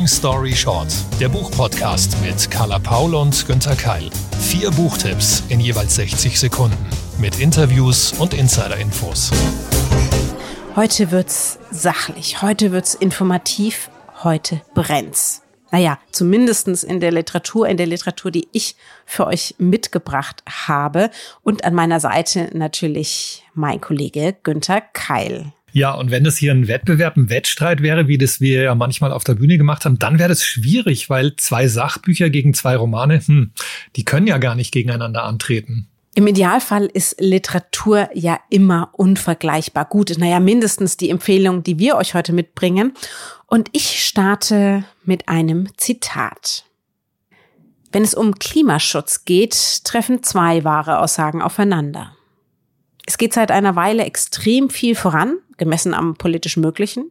Long Story Short, der Buchpodcast mit Carla Paul und Günther Keil. Vier Buchtipps in jeweils 60 Sekunden mit Interviews und Insider-Infos. Heute wird's sachlich, heute wird's informativ, heute brennt's. Naja, zumindestens in der Literatur, in der Literatur, die ich für euch mitgebracht habe. Und an meiner Seite natürlich mein Kollege Günther Keil. Ja, und wenn das hier ein Wettbewerb, ein Wettstreit wäre, wie das wir ja manchmal auf der Bühne gemacht haben, dann wäre das schwierig, weil zwei Sachbücher gegen zwei Romane, hm, die können ja gar nicht gegeneinander antreten. Im Idealfall ist Literatur ja immer unvergleichbar gut. Naja, mindestens die Empfehlung, die wir euch heute mitbringen. Und ich starte mit einem Zitat. Wenn es um Klimaschutz geht, treffen zwei wahre Aussagen aufeinander. Es geht seit einer Weile extrem viel voran, gemessen am politisch Möglichen,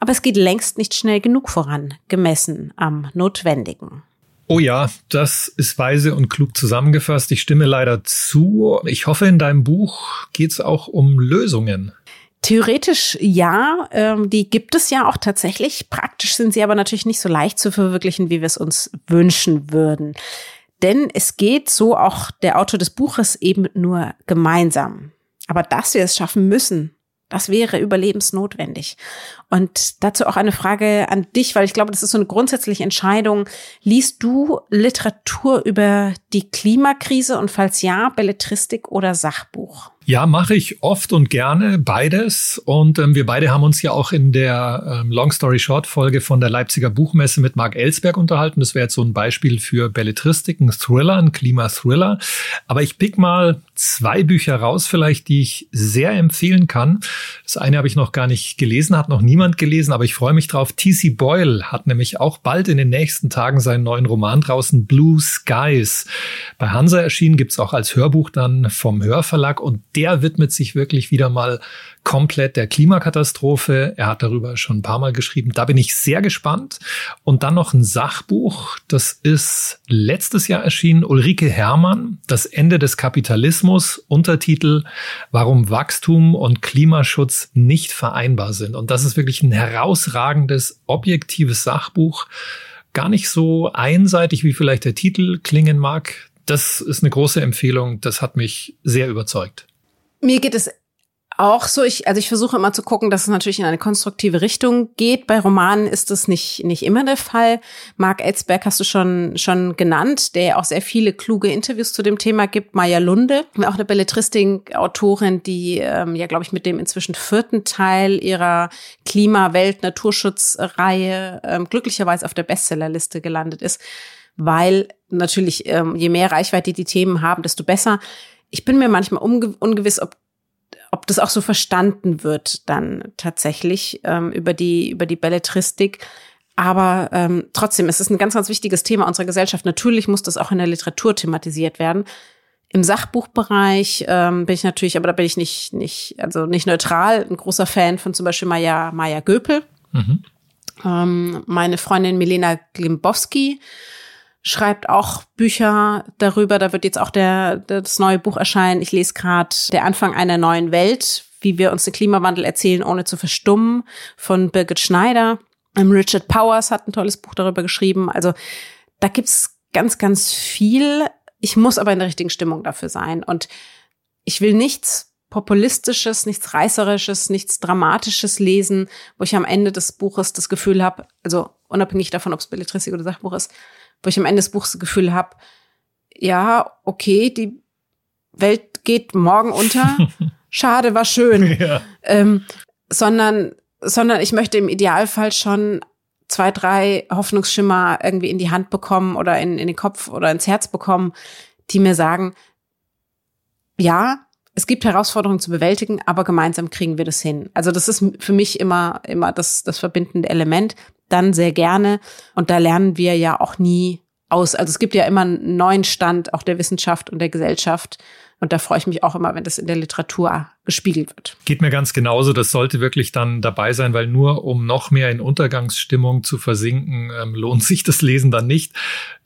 aber es geht längst nicht schnell genug voran, gemessen am Notwendigen. Oh ja, das ist weise und klug zusammengefasst. Ich stimme leider zu. Ich hoffe, in deinem Buch geht es auch um Lösungen. Theoretisch ja, ähm, die gibt es ja auch tatsächlich. Praktisch sind sie aber natürlich nicht so leicht zu verwirklichen, wie wir es uns wünschen würden. Denn es geht, so auch der Autor des Buches, eben nur gemeinsam. Aber dass wir es schaffen müssen, das wäre überlebensnotwendig. Und dazu auch eine Frage an dich, weil ich glaube, das ist so eine grundsätzliche Entscheidung. Liest du Literatur über die Klimakrise und falls ja, Belletristik oder Sachbuch? Ja, mache ich oft und gerne beides. Und ähm, wir beide haben uns ja auch in der ähm, Long Story Short Folge von der Leipziger Buchmesse mit Marc Ellsberg unterhalten. Das wäre jetzt so ein Beispiel für Belletristik, ein Thriller, ein Klimathriller. Aber ich pick mal zwei Bücher raus, vielleicht, die ich sehr empfehlen kann. Das eine habe ich noch gar nicht gelesen, hat noch niemand gelesen, aber ich freue mich drauf. T.C. Boyle hat nämlich auch bald in den nächsten Tagen seinen neuen Roman draußen, Blue Skies. Bei Hansa erschienen, gibt's auch als Hörbuch dann vom Hörverlag und der widmet sich wirklich wieder mal komplett der Klimakatastrophe. Er hat darüber schon ein paar Mal geschrieben. Da bin ich sehr gespannt. Und dann noch ein Sachbuch. Das ist letztes Jahr erschienen. Ulrike Herrmann, Das Ende des Kapitalismus. Untertitel, warum Wachstum und Klimaschutz nicht vereinbar sind. Und das ist wirklich ein herausragendes, objektives Sachbuch. Gar nicht so einseitig, wie vielleicht der Titel klingen mag. Das ist eine große Empfehlung. Das hat mich sehr überzeugt. Mir geht es auch so, ich, also ich versuche immer zu gucken, dass es natürlich in eine konstruktive Richtung geht. Bei Romanen ist das nicht, nicht immer der Fall. Mark Ellsberg hast du schon, schon genannt, der auch sehr viele kluge Interviews zu dem Thema gibt. Maya Lunde, auch eine Belletristik-Autorin, die ähm, ja, glaube ich, mit dem inzwischen vierten Teil ihrer Klima-, Welt-, Naturschutzreihe ähm, glücklicherweise auf der Bestsellerliste gelandet ist. Weil natürlich, ähm, je mehr Reichweite die Themen haben, desto besser ich bin mir manchmal ungewiss, ob ob das auch so verstanden wird dann tatsächlich ähm, über die über die Belletristik. Aber ähm, trotzdem, es ist ein ganz, ganz wichtiges Thema unserer Gesellschaft. Natürlich muss das auch in der Literatur thematisiert werden. Im Sachbuchbereich ähm, bin ich natürlich, aber da bin ich nicht, nicht, also nicht neutral, ein großer Fan von zum Beispiel Maya, Maya Göpel. Mhm. Ähm, meine Freundin Milena Glimbowski schreibt auch Bücher darüber. Da wird jetzt auch der, das neue Buch erscheinen. Ich lese gerade Der Anfang einer neuen Welt, wie wir uns den Klimawandel erzählen, ohne zu verstummen, von Birgit Schneider. Ähm, Richard Powers hat ein tolles Buch darüber geschrieben. Also da gibt's ganz, ganz viel. Ich muss aber in der richtigen Stimmung dafür sein. Und ich will nichts Populistisches, nichts Reißerisches, nichts Dramatisches lesen, wo ich am Ende des Buches das Gefühl habe, also unabhängig davon, ob es Belletristik oder Sachbuch ist, wo ich am Ende des Buchs das Gefühl habe, ja, okay, die Welt geht morgen unter. Schade, war schön. Ja. Ähm, sondern, sondern ich möchte im Idealfall schon zwei, drei Hoffnungsschimmer irgendwie in die Hand bekommen oder in, in den Kopf oder ins Herz bekommen, die mir sagen, ja, es gibt Herausforderungen zu bewältigen, aber gemeinsam kriegen wir das hin. Also das ist für mich immer, immer das, das verbindende Element. Dann sehr gerne. Und da lernen wir ja auch nie aus. Also es gibt ja immer einen neuen Stand auch der Wissenschaft und der Gesellschaft. Und da freue ich mich auch immer, wenn das in der Literatur gespiegelt wird. Geht mir ganz genauso. Das sollte wirklich dann dabei sein, weil nur um noch mehr in Untergangsstimmung zu versinken, ähm, lohnt sich das Lesen dann nicht.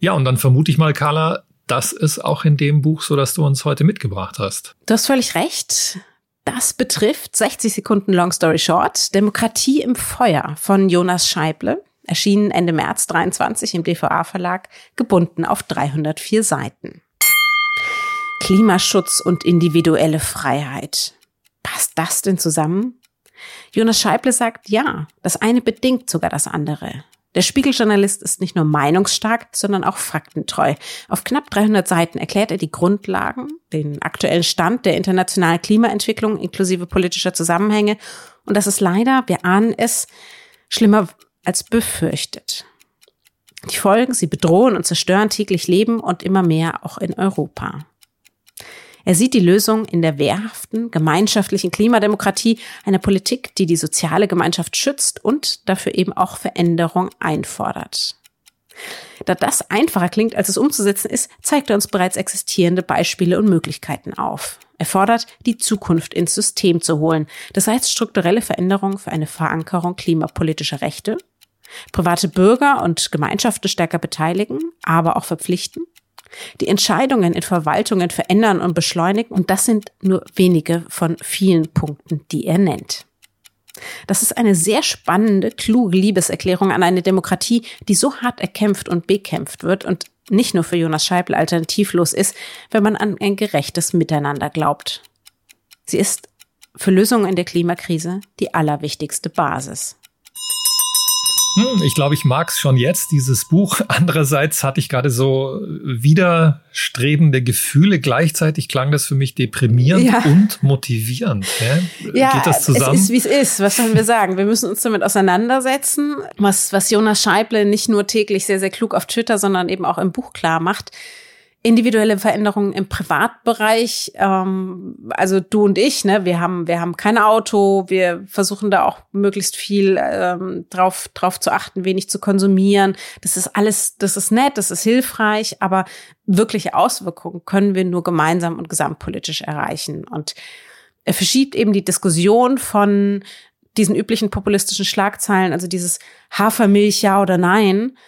Ja, und dann vermute ich mal, Carla, das ist auch in dem Buch so, dass du uns heute mitgebracht hast. Du hast völlig recht. Das betrifft 60 Sekunden Long Story Short, Demokratie im Feuer von Jonas Scheible, erschienen Ende März 23 im DVA Verlag, gebunden auf 304 Seiten. Klimaschutz und individuelle Freiheit. Passt das denn zusammen? Jonas Scheible sagt ja, das eine bedingt sogar das andere. Der Spiegeljournalist ist nicht nur meinungsstark, sondern auch faktentreu. Auf knapp 300 Seiten erklärt er die Grundlagen, den aktuellen Stand der internationalen Klimaentwicklung inklusive politischer Zusammenhänge. Und das ist leider, wir ahnen es, schlimmer als befürchtet. Die Folgen, sie bedrohen und zerstören täglich Leben und immer mehr auch in Europa. Er sieht die Lösung in der wehrhaften, gemeinschaftlichen Klimademokratie, einer Politik, die die soziale Gemeinschaft schützt und dafür eben auch Veränderung einfordert. Da das einfacher klingt, als es umzusetzen ist, zeigt er uns bereits existierende Beispiele und Möglichkeiten auf. Er fordert, die Zukunft ins System zu holen. Das heißt strukturelle Veränderungen für eine Verankerung klimapolitischer Rechte, private Bürger und Gemeinschaften stärker beteiligen, aber auch verpflichten, die Entscheidungen in Verwaltungen verändern und beschleunigen. Und das sind nur wenige von vielen Punkten, die er nennt. Das ist eine sehr spannende, kluge Liebeserklärung an eine Demokratie, die so hart erkämpft und bekämpft wird und nicht nur für Jonas Scheibel alternativlos ist, wenn man an ein gerechtes Miteinander glaubt. Sie ist für Lösungen in der Klimakrise die allerwichtigste Basis. Hm, ich glaube, ich mag es schon jetzt, dieses Buch. Andererseits hatte ich gerade so widerstrebende Gefühle. Gleichzeitig klang das für mich deprimierend ja. und motivierend. Ja, ja, Geht das zusammen? Es ist, wie es ist. Was sollen wir sagen? Wir müssen uns damit auseinandersetzen. Was, was Jonas Scheible nicht nur täglich sehr, sehr klug auf Twitter, sondern eben auch im Buch klar macht individuelle Veränderungen im Privatbereich. Ähm, also du und ich, ne, wir haben, wir haben kein Auto, wir versuchen da auch möglichst viel ähm, drauf, drauf zu achten, wenig zu konsumieren. Das ist alles, das ist nett, das ist hilfreich, aber wirkliche Auswirkungen können wir nur gemeinsam und gesamtpolitisch erreichen. Und er verschiebt eben die Diskussion von diesen üblichen populistischen Schlagzeilen, also dieses Hafermilch ja oder nein,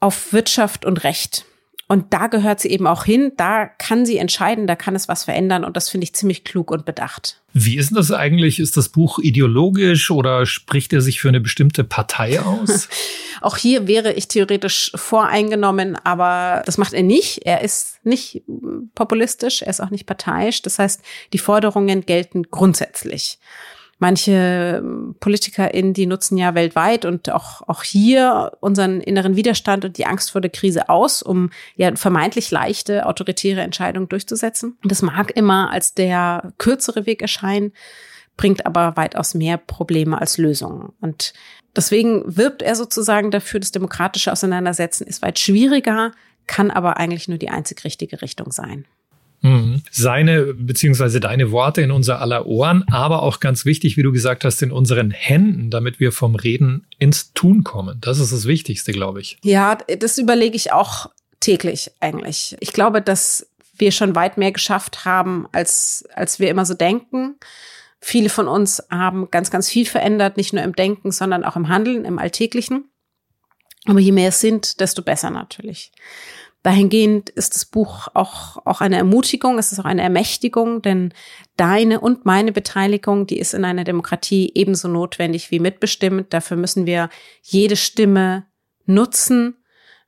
auf Wirtschaft und Recht. Und da gehört sie eben auch hin, da kann sie entscheiden, da kann es was verändern und das finde ich ziemlich klug und bedacht. Wie ist denn das eigentlich? Ist das Buch ideologisch oder spricht er sich für eine bestimmte Partei aus? auch hier wäre ich theoretisch voreingenommen, aber das macht er nicht. Er ist nicht populistisch, er ist auch nicht parteiisch. Das heißt, die Forderungen gelten grundsätzlich manche ähm, PolitikerInnen, die nutzen ja weltweit und auch, auch hier unseren inneren Widerstand und die Angst vor der Krise aus, um ja vermeintlich leichte autoritäre Entscheidungen durchzusetzen. Und das mag immer als der kürzere Weg erscheinen, bringt aber weitaus mehr Probleme als Lösungen. Und deswegen wirbt er sozusagen dafür, das demokratische Auseinandersetzen ist weit schwieriger, kann aber eigentlich nur die einzig richtige Richtung sein. Mhm. Seine beziehungsweise deine Worte in unser aller Ohren, aber auch ganz wichtig, wie du gesagt hast, in unseren Händen, damit wir vom Reden ins Tun kommen. Das ist das Wichtigste, glaube ich. Ja, das überlege ich auch täglich eigentlich. Ich glaube, dass wir schon weit mehr geschafft haben, als, als wir immer so denken. Viele von uns haben ganz, ganz viel verändert, nicht nur im Denken, sondern auch im Handeln, im Alltäglichen. Aber je mehr es sind, desto besser natürlich. Dahingehend ist das Buch auch, auch eine Ermutigung, es ist auch eine Ermächtigung, denn deine und meine Beteiligung, die ist in einer Demokratie ebenso notwendig wie mitbestimmt. Dafür müssen wir jede Stimme nutzen.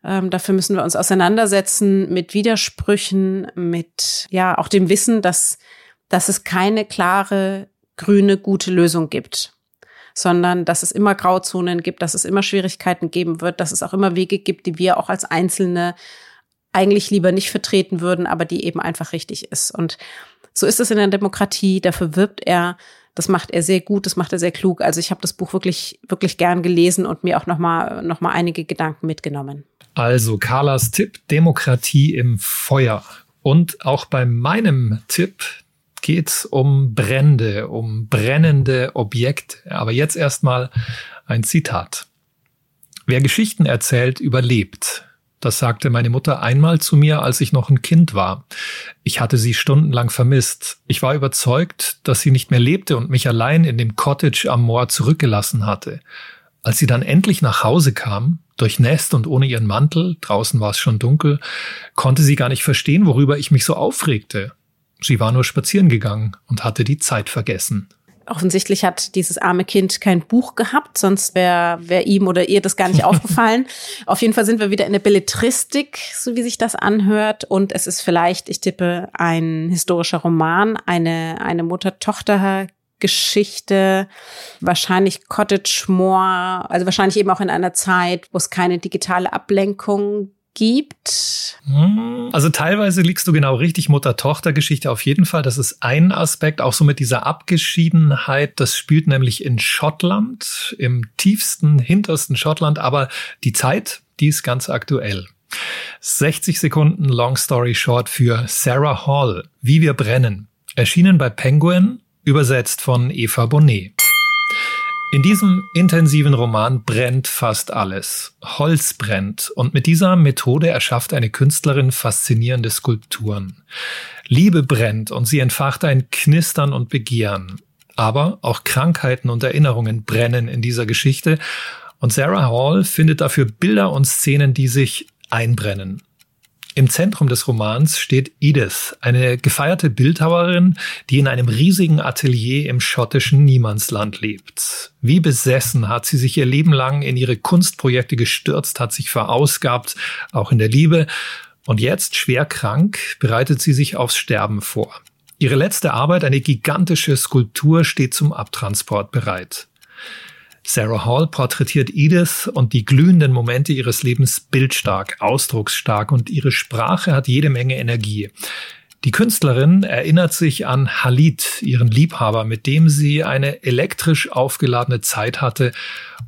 Ähm, dafür müssen wir uns auseinandersetzen mit Widersprüchen, mit, ja, auch dem Wissen, dass, dass es keine klare, grüne, gute Lösung gibt sondern dass es immer Grauzonen gibt, dass es immer Schwierigkeiten geben wird, dass es auch immer Wege gibt, die wir auch als Einzelne eigentlich lieber nicht vertreten würden, aber die eben einfach richtig ist. Und so ist es in der Demokratie. Dafür wirbt er. Das macht er sehr gut, das macht er sehr klug. Also ich habe das Buch wirklich, wirklich gern gelesen und mir auch nochmal noch mal einige Gedanken mitgenommen. Also Carlas Tipp, Demokratie im Feuer. Und auch bei meinem Tipp geht es um Brände, um brennende Objekte. Aber jetzt erstmal ein Zitat. Wer Geschichten erzählt, überlebt. Das sagte meine Mutter einmal zu mir, als ich noch ein Kind war. Ich hatte sie stundenlang vermisst. Ich war überzeugt, dass sie nicht mehr lebte und mich allein in dem Cottage am Moor zurückgelassen hatte. Als sie dann endlich nach Hause kam, durchnässt und ohne ihren Mantel, draußen war es schon dunkel, konnte sie gar nicht verstehen, worüber ich mich so aufregte. Sie war nur spazieren gegangen und hatte die Zeit vergessen. Offensichtlich hat dieses arme Kind kein Buch gehabt, sonst wäre wär ihm oder ihr das gar nicht aufgefallen. Auf jeden Fall sind wir wieder in der Belletristik, so wie sich das anhört. Und es ist vielleicht, ich tippe, ein historischer Roman, eine, eine Mutter-Tochter- Geschichte, wahrscheinlich Cottage Moor, also wahrscheinlich eben auch in einer Zeit, wo es keine digitale Ablenkung gibt? Hm, also teilweise liegst du genau richtig, Mutter-Tochter-Geschichte auf jeden Fall. Das ist ein Aspekt, auch so mit dieser Abgeschiedenheit. Das spielt nämlich in Schottland, im tiefsten, hintersten Schottland, aber die Zeit, die ist ganz aktuell. 60 Sekunden Long Story Short für Sarah Hall, Wie wir brennen. Erschienen bei Penguin, übersetzt von Eva Bonnet. In diesem intensiven Roman brennt fast alles. Holz brennt und mit dieser Methode erschafft eine Künstlerin faszinierende Skulpturen. Liebe brennt und sie entfacht ein Knistern und Begehren. Aber auch Krankheiten und Erinnerungen brennen in dieser Geschichte und Sarah Hall findet dafür Bilder und Szenen, die sich einbrennen. Im Zentrum des Romans steht Edith, eine gefeierte Bildhauerin, die in einem riesigen Atelier im schottischen Niemandsland lebt. Wie besessen hat sie sich ihr Leben lang in ihre Kunstprojekte gestürzt, hat sich verausgabt, auch in der Liebe. Und jetzt, schwer krank, bereitet sie sich aufs Sterben vor. Ihre letzte Arbeit, eine gigantische Skulptur, steht zum Abtransport bereit. Sarah Hall porträtiert Edith und die glühenden Momente ihres Lebens bildstark, ausdrucksstark und ihre Sprache hat jede Menge Energie. Die Künstlerin erinnert sich an Halid, ihren Liebhaber, mit dem sie eine elektrisch aufgeladene Zeit hatte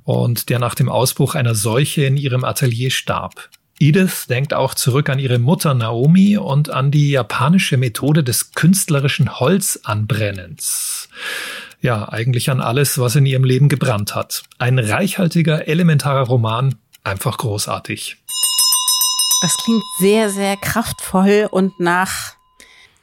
und der nach dem Ausbruch einer Seuche in ihrem Atelier starb. Edith denkt auch zurück an ihre Mutter Naomi und an die japanische Methode des künstlerischen Holzanbrennens ja, eigentlich an alles, was in ihrem Leben gebrannt hat. Ein reichhaltiger, elementarer Roman, einfach großartig. Das klingt sehr, sehr kraftvoll und nach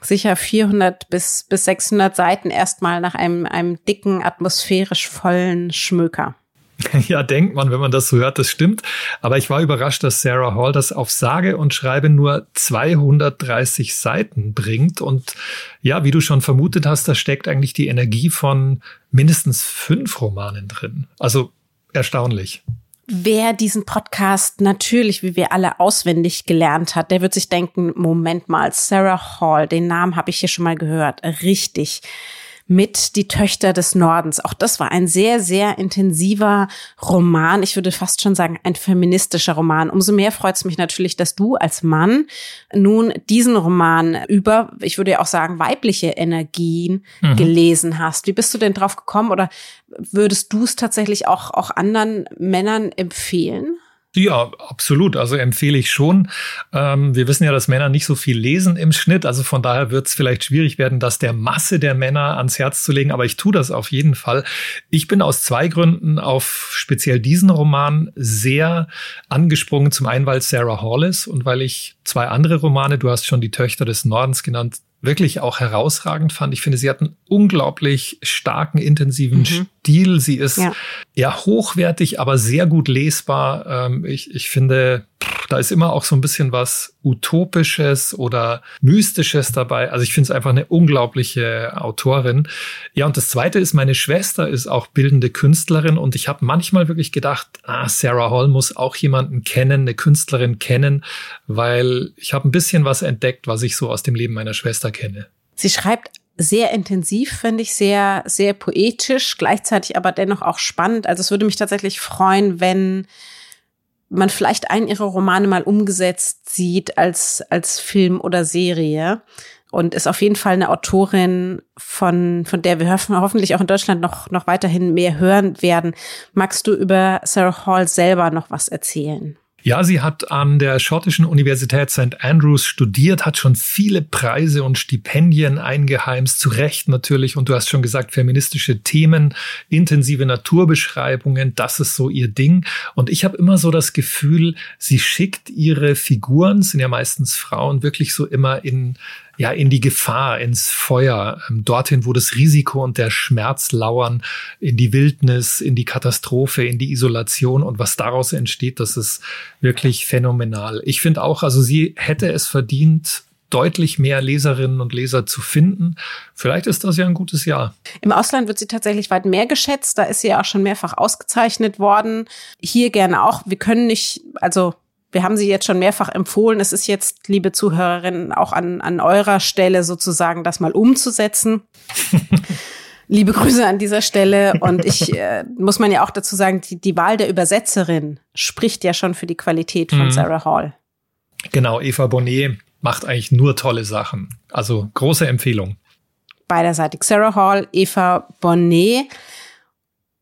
sicher 400 bis, bis 600 Seiten erstmal nach einem, einem dicken, atmosphärisch vollen Schmöker. Ja, denkt man, wenn man das so hört, das stimmt. Aber ich war überrascht, dass Sarah Hall das auf sage und schreibe nur 230 Seiten bringt. Und ja, wie du schon vermutet hast, da steckt eigentlich die Energie von mindestens fünf Romanen drin. Also erstaunlich. Wer diesen Podcast natürlich, wie wir alle auswendig gelernt hat, der wird sich denken, Moment mal, Sarah Hall, den Namen habe ich hier schon mal gehört. Richtig mit Die Töchter des Nordens. Auch das war ein sehr, sehr intensiver Roman. Ich würde fast schon sagen, ein feministischer Roman. Umso mehr freut es mich natürlich, dass du als Mann nun diesen Roman über, ich würde ja auch sagen, weibliche Energien mhm. gelesen hast. Wie bist du denn drauf gekommen oder würdest du es tatsächlich auch, auch anderen Männern empfehlen? Ja, absolut. Also empfehle ich schon. Ähm, wir wissen ja, dass Männer nicht so viel lesen im Schnitt. Also von daher wird es vielleicht schwierig werden, das der Masse der Männer ans Herz zu legen. Aber ich tue das auf jeden Fall. Ich bin aus zwei Gründen auf speziell diesen Roman sehr angesprungen. Zum einen, weil Sarah Hall ist und weil ich zwei andere Romane, du hast schon die Töchter des Nordens genannt, wirklich auch herausragend fand. Ich finde, sie hat einen unglaublich starken, intensiven mhm. Stil. Sie ist ja. ja hochwertig, aber sehr gut lesbar. Ähm, ich, ich finde, da ist immer auch so ein bisschen was Utopisches oder Mystisches dabei. Also ich finde es einfach eine unglaubliche Autorin. Ja, und das Zweite ist, meine Schwester ist auch bildende Künstlerin und ich habe manchmal wirklich gedacht, ah, Sarah Hall muss auch jemanden kennen, eine Künstlerin kennen, weil ich habe ein bisschen was entdeckt, was ich so aus dem Leben meiner Schwester kenne. Sie schreibt sehr intensiv, finde ich, sehr, sehr poetisch, gleichzeitig aber dennoch auch spannend. Also es würde mich tatsächlich freuen, wenn man vielleicht einen ihrer Romane mal umgesetzt sieht als, als Film oder Serie. Und ist auf jeden Fall eine Autorin, von, von der wir hoffentlich auch in Deutschland noch, noch weiterhin mehr hören werden. Magst du über Sarah Hall selber noch was erzählen? Ja, sie hat an der schottischen Universität St. Andrews studiert, hat schon viele Preise und Stipendien eingeheimst, zu Recht natürlich. Und du hast schon gesagt, feministische Themen, intensive Naturbeschreibungen, das ist so ihr Ding. Und ich habe immer so das Gefühl, sie schickt ihre Figuren, sind ja meistens Frauen, wirklich so immer in ja in die Gefahr, ins Feuer, ähm, dorthin, wo das Risiko und der Schmerz lauern, in die Wildnis, in die Katastrophe, in die Isolation und was daraus entsteht, das ist wirklich phänomenal. Ich finde auch, also sie hätte es verdient, deutlich mehr Leserinnen und Leser zu finden. Vielleicht ist das ja ein gutes Jahr. Im Ausland wird sie tatsächlich weit mehr geschätzt. Da ist sie ja auch schon mehrfach ausgezeichnet worden. Hier gerne auch. Wir können nicht, also wir haben sie jetzt schon mehrfach empfohlen. Es ist jetzt, liebe Zuhörerinnen, auch an, an eurer Stelle sozusagen das mal umzusetzen. Liebe Grüße an dieser Stelle. Und ich äh, muss man ja auch dazu sagen, die, die Wahl der Übersetzerin spricht ja schon für die Qualität von mhm. Sarah Hall. Genau, Eva Bonnet macht eigentlich nur tolle Sachen. Also große Empfehlung. Beiderseitig. Sarah Hall, Eva Bonnet.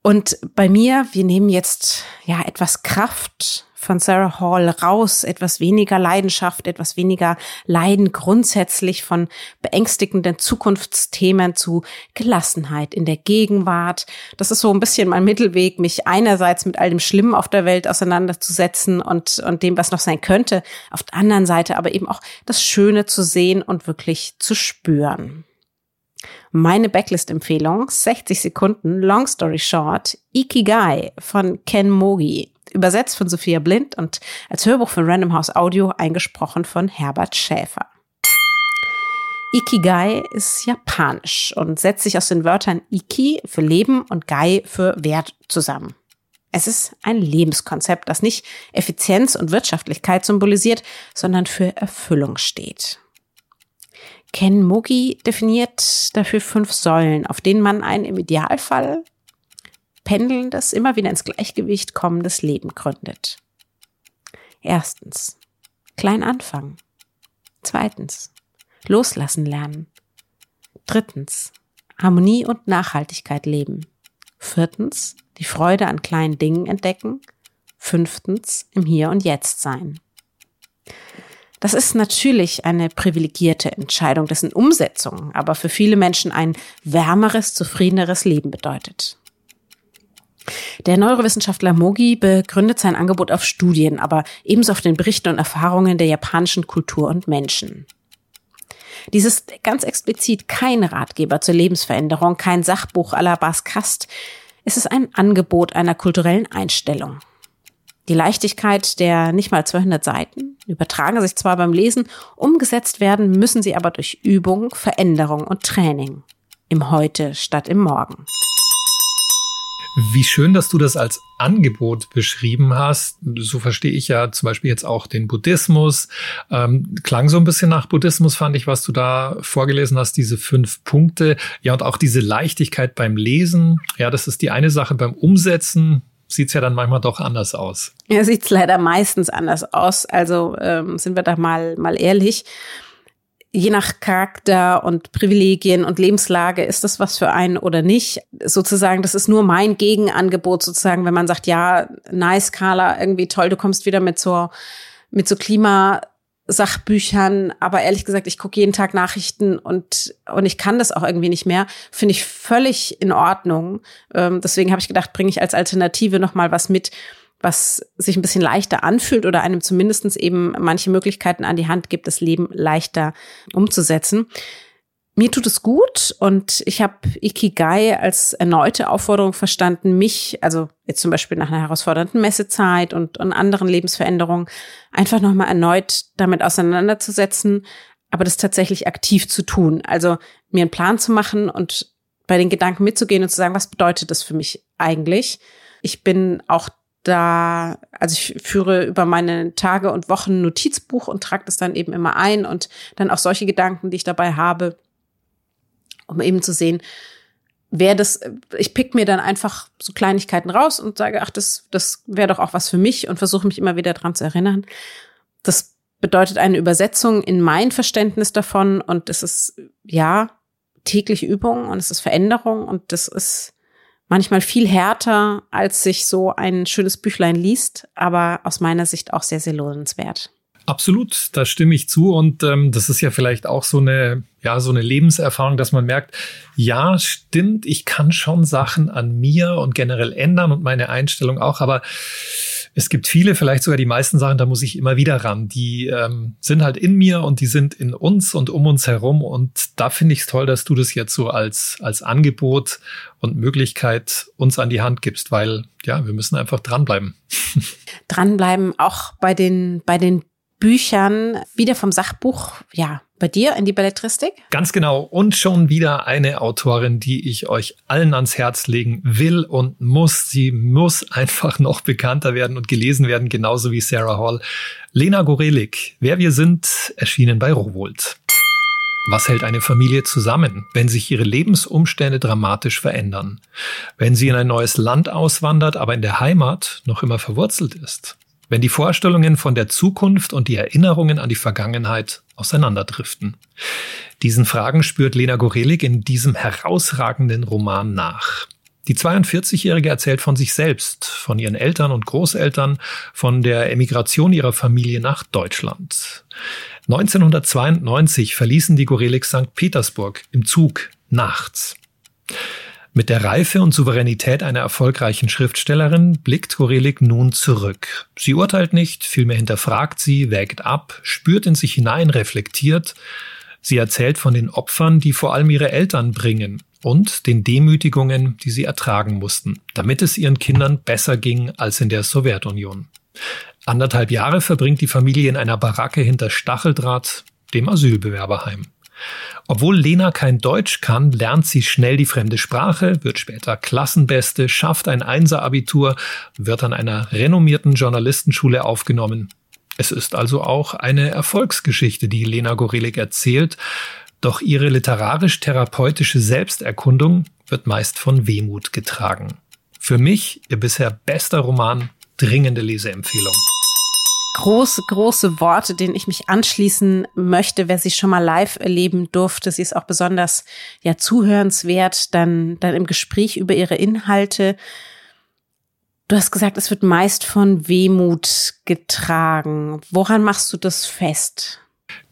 Und bei mir, wir nehmen jetzt ja etwas Kraft von Sarah Hall raus, etwas weniger Leidenschaft, etwas weniger Leiden grundsätzlich von beängstigenden Zukunftsthemen zu Gelassenheit in der Gegenwart. Das ist so ein bisschen mein Mittelweg, mich einerseits mit all dem Schlimmen auf der Welt auseinanderzusetzen und, und dem, was noch sein könnte, auf der anderen Seite aber eben auch das Schöne zu sehen und wirklich zu spüren. Meine Backlist-Empfehlung, 60 Sekunden, Long Story Short, Ikigai von Ken Mogi übersetzt von Sophia Blind und als Hörbuch von Random House Audio eingesprochen von Herbert Schäfer. Ikigai ist japanisch und setzt sich aus den Wörtern Iki für Leben und Gai für Wert zusammen. Es ist ein Lebenskonzept, das nicht Effizienz und Wirtschaftlichkeit symbolisiert, sondern für Erfüllung steht. Ken Mogi definiert dafür fünf Säulen, auf denen man ein im Idealfall pendelndes, immer wieder ins Gleichgewicht kommendes Leben gründet. Erstens, klein anfangen. Zweitens, loslassen lernen. Drittens, Harmonie und Nachhaltigkeit leben. Viertens, die Freude an kleinen Dingen entdecken. Fünftens, im Hier und Jetzt sein. Das ist natürlich eine privilegierte Entscheidung, dessen Umsetzung aber für viele Menschen ein wärmeres, zufriedeneres Leben bedeutet. Der Neurowissenschaftler Mogi begründet sein Angebot auf Studien, aber ebenso auf den Berichten und Erfahrungen der japanischen Kultur und Menschen. Dies ist ganz explizit kein Ratgeber zur Lebensveränderung, kein Sachbuch la Bas Kast. Es ist ein Angebot einer kulturellen Einstellung. Die Leichtigkeit der nicht mal 200 Seiten übertragen sich zwar beim Lesen, umgesetzt werden müssen sie aber durch Übung, Veränderung und Training. Im Heute statt im Morgen. Wie schön, dass du das als Angebot beschrieben hast. So verstehe ich ja zum Beispiel jetzt auch den Buddhismus. Ähm, klang so ein bisschen nach Buddhismus, fand ich, was du da vorgelesen hast, diese fünf Punkte. Ja, und auch diese Leichtigkeit beim Lesen. Ja, das ist die eine Sache. Beim Umsetzen sieht's ja dann manchmal doch anders aus. Ja, sieht's leider meistens anders aus. Also ähm, sind wir da mal, mal ehrlich je nach Charakter und Privilegien und Lebenslage ist das was für einen oder nicht. Sozusagen, das ist nur mein Gegenangebot sozusagen, wenn man sagt, ja, nice, Carla, irgendwie toll, du kommst wieder mit so, mit so Klimasachbüchern, aber ehrlich gesagt, ich gucke jeden Tag Nachrichten und, und ich kann das auch irgendwie nicht mehr. Finde ich völlig in Ordnung. Ähm, deswegen habe ich gedacht, bringe ich als Alternative noch mal was mit, was sich ein bisschen leichter anfühlt oder einem zumindestens eben manche Möglichkeiten an die Hand gibt, das Leben leichter umzusetzen. Mir tut es gut und ich habe Ikigai als erneute Aufforderung verstanden, mich, also jetzt zum Beispiel nach einer herausfordernden Messezeit und, und anderen Lebensveränderungen, einfach nochmal erneut damit auseinanderzusetzen, aber das tatsächlich aktiv zu tun. Also mir einen Plan zu machen und bei den Gedanken mitzugehen und zu sagen, was bedeutet das für mich eigentlich? Ich bin auch da, also ich führe über meine Tage und Wochen Notizbuch und trage das dann eben immer ein und dann auch solche Gedanken, die ich dabei habe, um eben zu sehen, wer das, ich pick mir dann einfach so Kleinigkeiten raus und sage, ach, das, das wäre doch auch was für mich und versuche mich immer wieder dran zu erinnern. Das bedeutet eine Übersetzung in mein Verständnis davon und es ist, ja, tägliche Übung und es ist Veränderung und das ist, manchmal viel härter, als sich so ein schönes Büchlein liest, aber aus meiner Sicht auch sehr, sehr lohnenswert. Absolut, da stimme ich zu. Und ähm, das ist ja vielleicht auch so eine, ja, so eine Lebenserfahrung, dass man merkt, ja, stimmt, ich kann schon Sachen an mir und generell ändern und meine Einstellung auch, aber es gibt viele, vielleicht sogar die meisten Sachen, da muss ich immer wieder ran. Die ähm, sind halt in mir und die sind in uns und um uns herum. Und da finde ich es toll, dass du das jetzt so als, als Angebot und Möglichkeit uns an die Hand gibst, weil ja, wir müssen einfach dranbleiben. Dranbleiben, auch bei den, bei den Büchern, wieder vom Sachbuch, ja, bei dir in die Belletristik? Ganz genau. Und schon wieder eine Autorin, die ich euch allen ans Herz legen will und muss. Sie muss einfach noch bekannter werden und gelesen werden, genauso wie Sarah Hall. Lena Gorelik, Wer wir sind, erschienen bei Rowold. Was hält eine Familie zusammen, wenn sich ihre Lebensumstände dramatisch verändern? Wenn sie in ein neues Land auswandert, aber in der Heimat noch immer verwurzelt ist? Wenn die Vorstellungen von der Zukunft und die Erinnerungen an die Vergangenheit auseinanderdriften. Diesen Fragen spürt Lena Gorelik in diesem herausragenden Roman nach. Die 42-Jährige erzählt von sich selbst, von ihren Eltern und Großeltern, von der Emigration ihrer Familie nach Deutschland. 1992 verließen die Gorelik St. Petersburg im Zug nachts. Mit der Reife und Souveränität einer erfolgreichen Schriftstellerin blickt Gorelik nun zurück. Sie urteilt nicht, vielmehr hinterfragt sie, wägt ab, spürt in sich hinein, reflektiert. Sie erzählt von den Opfern, die vor allem ihre Eltern bringen und den Demütigungen, die sie ertragen mussten, damit es ihren Kindern besser ging als in der Sowjetunion. Anderthalb Jahre verbringt die Familie in einer Baracke hinter Stacheldraht, dem Asylbewerberheim. Obwohl Lena kein Deutsch kann, lernt sie schnell die fremde Sprache, wird später Klassenbeste, schafft ein Einser-Abitur, wird an einer renommierten Journalistenschule aufgenommen. Es ist also auch eine Erfolgsgeschichte, die Lena Gorelik erzählt, doch ihre literarisch-therapeutische Selbsterkundung wird meist von Wehmut getragen. Für mich ihr bisher bester Roman, dringende Leseempfehlung große, große Worte, denen ich mich anschließen möchte, wer sie schon mal live erleben durfte. Sie ist auch besonders ja zuhörenswert, dann, dann im Gespräch über ihre Inhalte. Du hast gesagt, es wird meist von Wehmut getragen. Woran machst du das fest?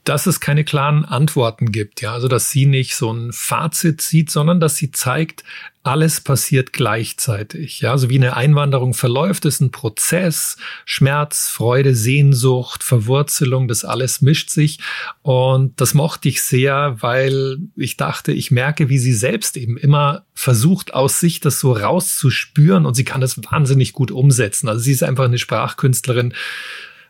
Dass es keine klaren Antworten gibt, ja, also dass sie nicht so ein Fazit zieht, sondern dass sie zeigt, alles passiert gleichzeitig, ja, also wie eine Einwanderung verläuft, ist ein Prozess, Schmerz, Freude, Sehnsucht, Verwurzelung, das alles mischt sich. Und das mochte ich sehr, weil ich dachte, ich merke, wie sie selbst eben immer versucht aus sich das so rauszuspüren. Und sie kann das wahnsinnig gut umsetzen. Also sie ist einfach eine Sprachkünstlerin,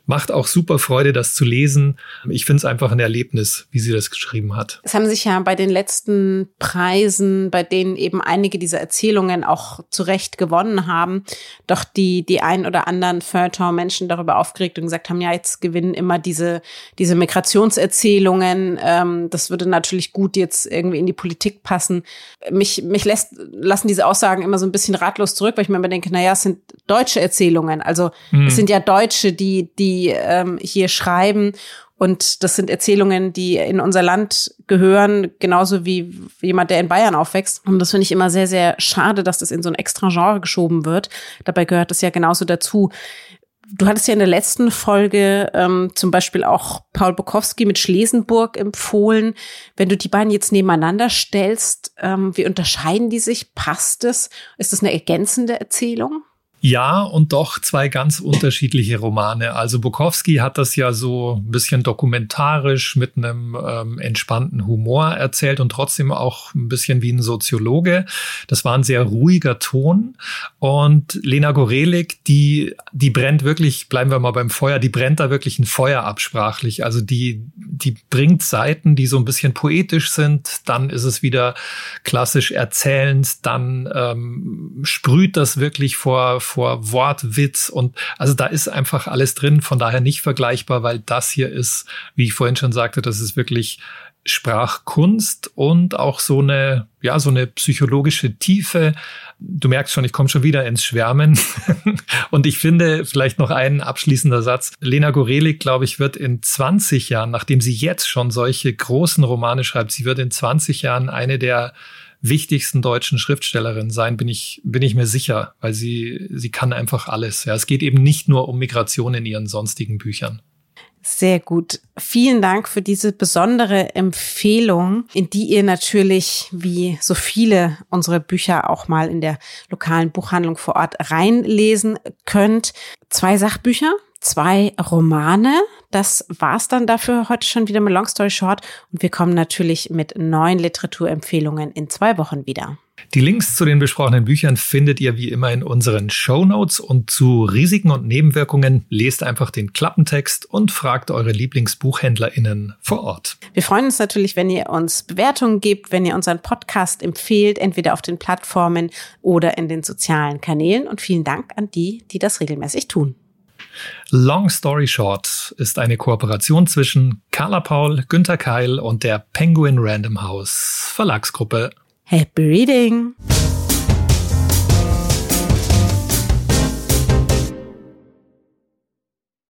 Macht auch super Freude, das zu lesen. Ich finde es einfach ein Erlebnis, wie sie das geschrieben hat. Es haben sich ja bei den letzten Preisen, bei denen eben einige dieser Erzählungen auch zu Recht gewonnen haben, doch die, die ein oder anderen Feuilleton-Menschen darüber aufgeregt und gesagt haben, ja, jetzt gewinnen immer diese, diese Migrationserzählungen. Ähm, das würde natürlich gut jetzt irgendwie in die Politik passen. Mich, mich lässt, lassen diese Aussagen immer so ein bisschen ratlos zurück, weil ich mir immer denke, naja, es sind deutsche Erzählungen. Also mhm. es sind ja Deutsche, die, die die ähm, hier schreiben. Und das sind Erzählungen, die in unser Land gehören, genauso wie jemand, der in Bayern aufwächst. Und das finde ich immer sehr, sehr schade, dass das in so ein extra Genre geschoben wird. Dabei gehört es ja genauso dazu. Du hattest ja in der letzten Folge ähm, zum Beispiel auch Paul Bukowski mit Schlesenburg empfohlen. Wenn du die beiden jetzt nebeneinander stellst, ähm, wie unterscheiden die sich? Passt es? Ist das eine ergänzende Erzählung? Ja, und doch zwei ganz unterschiedliche Romane. Also Bukowski hat das ja so ein bisschen dokumentarisch mit einem ähm, entspannten Humor erzählt und trotzdem auch ein bisschen wie ein Soziologe. Das war ein sehr ruhiger Ton. Und Lena Gorelik, die, die brennt wirklich, bleiben wir mal beim Feuer, die brennt da wirklich ein Feuer absprachlich. Also die, die bringt Seiten, die so ein bisschen poetisch sind. Dann ist es wieder klassisch erzählend. Dann ähm, sprüht das wirklich vor vor Wortwitz und also da ist einfach alles drin, von daher nicht vergleichbar, weil das hier ist, wie ich vorhin schon sagte, das ist wirklich Sprachkunst und auch so eine, ja, so eine psychologische Tiefe. Du merkst schon, ich komme schon wieder ins Schwärmen. und ich finde vielleicht noch ein abschließender Satz. Lena Gorelik, glaube ich, wird in 20 Jahren, nachdem sie jetzt schon solche großen Romane schreibt, sie wird in 20 Jahren eine der wichtigsten deutschen Schriftstellerin sein, bin ich, bin ich mir sicher, weil sie, sie kann einfach alles. Ja, es geht eben nicht nur um Migration in ihren sonstigen Büchern. Sehr gut. Vielen Dank für diese besondere Empfehlung, in die ihr natürlich wie so viele unserer Bücher auch mal in der lokalen Buchhandlung vor Ort reinlesen könnt. Zwei Sachbücher, zwei Romane. Das war's dann dafür heute schon wieder mit Long Story Short. Und wir kommen natürlich mit neuen Literaturempfehlungen in zwei Wochen wieder. Die Links zu den besprochenen Büchern findet ihr wie immer in unseren Show Notes und zu Risiken und Nebenwirkungen lest einfach den Klappentext und fragt eure LieblingsbuchhändlerInnen vor Ort. Wir freuen uns natürlich, wenn ihr uns Bewertungen gebt, wenn ihr unseren Podcast empfehlt, entweder auf den Plattformen oder in den sozialen Kanälen. Und vielen Dank an die, die das regelmäßig tun. Long Story Short ist eine Kooperation zwischen Carla Paul, Günter Keil und der Penguin Random House Verlagsgruppe Happy reading!